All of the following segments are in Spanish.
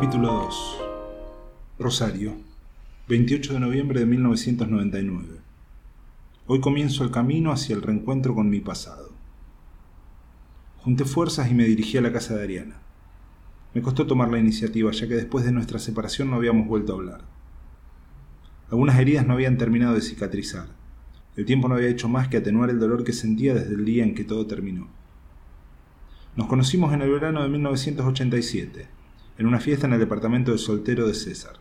Capítulo 2 Rosario, 28 de noviembre de 1999. Hoy comienzo el camino hacia el reencuentro con mi pasado. Junté fuerzas y me dirigí a la casa de Ariana. Me costó tomar la iniciativa, ya que después de nuestra separación no habíamos vuelto a hablar. Algunas heridas no habían terminado de cicatrizar. El tiempo no había hecho más que atenuar el dolor que sentía desde el día en que todo terminó. Nos conocimos en el verano de 1987 en una fiesta en el departamento de soltero de César.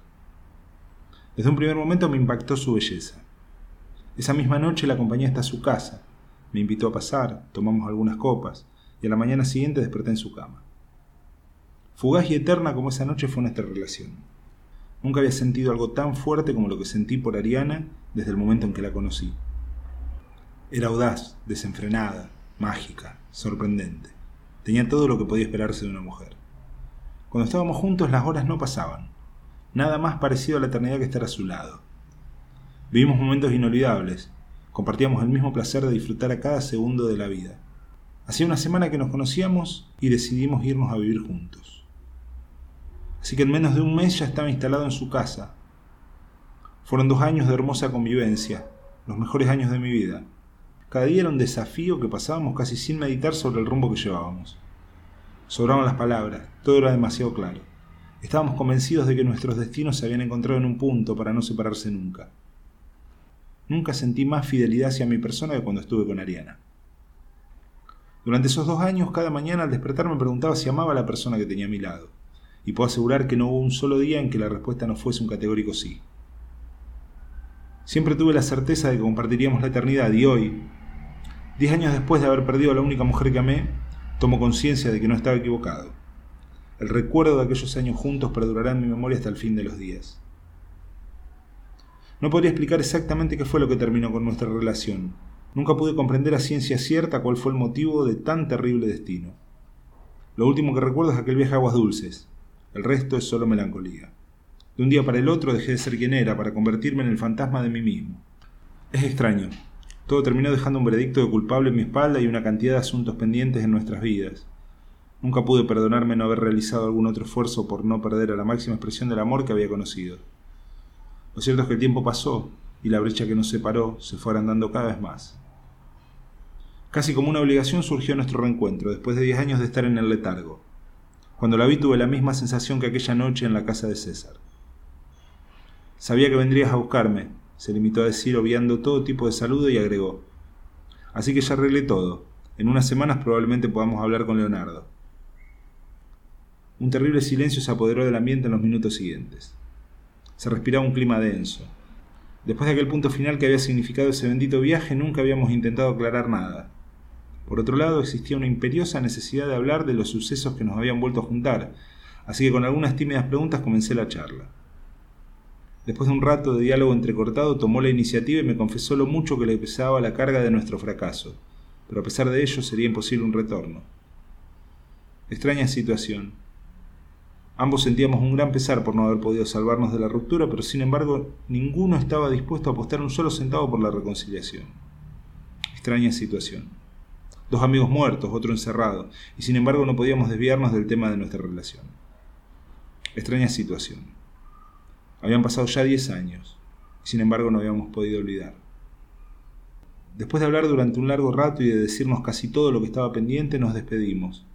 Desde un primer momento me impactó su belleza. Esa misma noche la acompañé hasta su casa, me invitó a pasar, tomamos algunas copas, y a la mañana siguiente desperté en su cama. Fugaz y eterna como esa noche fue nuestra relación. Nunca había sentido algo tan fuerte como lo que sentí por Ariana desde el momento en que la conocí. Era audaz, desenfrenada, mágica, sorprendente. Tenía todo lo que podía esperarse de una mujer. Cuando estábamos juntos las horas no pasaban. Nada más parecido a la eternidad que estar a su lado. Vivimos momentos inolvidables. Compartíamos el mismo placer de disfrutar a cada segundo de la vida. Hacía una semana que nos conocíamos y decidimos irnos a vivir juntos. Así que en menos de un mes ya estaba instalado en su casa. Fueron dos años de hermosa convivencia, los mejores años de mi vida. Cada día era un desafío que pasábamos casi sin meditar sobre el rumbo que llevábamos. Sobraban las palabras, todo era demasiado claro. Estábamos convencidos de que nuestros destinos se habían encontrado en un punto para no separarse nunca. Nunca sentí más fidelidad hacia mi persona que cuando estuve con Ariana. Durante esos dos años, cada mañana al despertar me preguntaba si amaba a la persona que tenía a mi lado, y puedo asegurar que no hubo un solo día en que la respuesta no fuese un categórico sí. Siempre tuve la certeza de que compartiríamos la eternidad y hoy, diez años después de haber perdido a la única mujer que amé, Tomo conciencia de que no estaba equivocado. El recuerdo de aquellos años juntos perdurará en mi memoria hasta el fin de los días. No podría explicar exactamente qué fue lo que terminó con nuestra relación. Nunca pude comprender a ciencia cierta cuál fue el motivo de tan terrible destino. Lo último que recuerdo es aquel viaje a aguas dulces. El resto es solo melancolía. De un día para el otro dejé de ser quien era para convertirme en el fantasma de mí mismo. Es extraño, todo terminó dejando un veredicto de culpable en mi espalda y una cantidad de asuntos pendientes en nuestras vidas. Nunca pude perdonarme no haber realizado algún otro esfuerzo por no perder a la máxima expresión del amor que había conocido. Lo cierto es que el tiempo pasó y la brecha que nos separó se fue agrandando cada vez más. Casi como una obligación surgió nuestro reencuentro, después de diez años de estar en el letargo. Cuando la vi tuve la misma sensación que aquella noche en la casa de César. Sabía que vendrías a buscarme, se limitó a decir obviando todo tipo de saludo y agregó. Así que ya arreglé todo. En unas semanas probablemente podamos hablar con Leonardo. Un terrible silencio se apoderó del ambiente en los minutos siguientes. Se respiraba un clima denso. Después de aquel punto final que había significado ese bendito viaje, nunca habíamos intentado aclarar nada. Por otro lado, existía una imperiosa necesidad de hablar de los sucesos que nos habían vuelto a juntar, así que con algunas tímidas preguntas comencé la charla. Después de un rato de diálogo entrecortado, tomó la iniciativa y me confesó lo mucho que le pesaba la carga de nuestro fracaso, pero a pesar de ello sería imposible un retorno. Extraña situación. Ambos sentíamos un gran pesar por no haber podido salvarnos de la ruptura, pero sin embargo ninguno estaba dispuesto a apostar un solo centavo por la reconciliación. Extraña situación. Dos amigos muertos, otro encerrado, y sin embargo no podíamos desviarnos del tema de nuestra relación. Extraña situación. Habían pasado ya diez años, y sin embargo no habíamos podido olvidar. Después de hablar durante un largo rato y de decirnos casi todo lo que estaba pendiente, nos despedimos,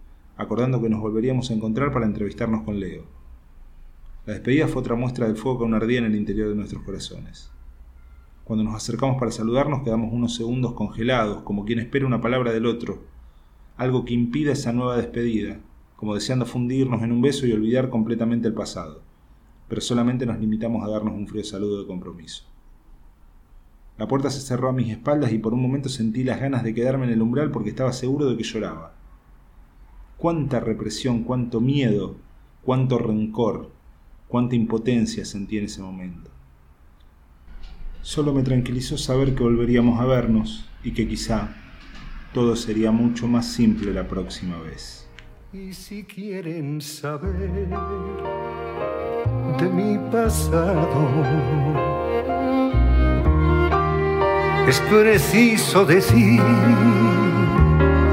acordando que nos volveríamos a encontrar para entrevistarnos con Leo. La despedida fue otra muestra del fuego que aún ardía en el interior de nuestros corazones. Cuando nos acercamos para saludarnos quedamos unos segundos congelados, como quien espera una palabra del otro, algo que impida esa nueva despedida, como deseando fundirnos en un beso y olvidar completamente el pasado pero solamente nos limitamos a darnos un frío saludo de compromiso. La puerta se cerró a mis espaldas y por un momento sentí las ganas de quedarme en el umbral porque estaba seguro de que lloraba. Cuánta represión, cuánto miedo, cuánto rencor, cuánta impotencia sentí en ese momento. Solo me tranquilizó saber que volveríamos a vernos y que quizá todo sería mucho más simple la próxima vez. Y si quieren saber de mi pasado. Es preciso decir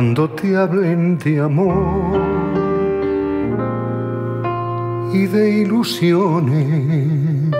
Cuando te hablen de amor, y de ilusiones.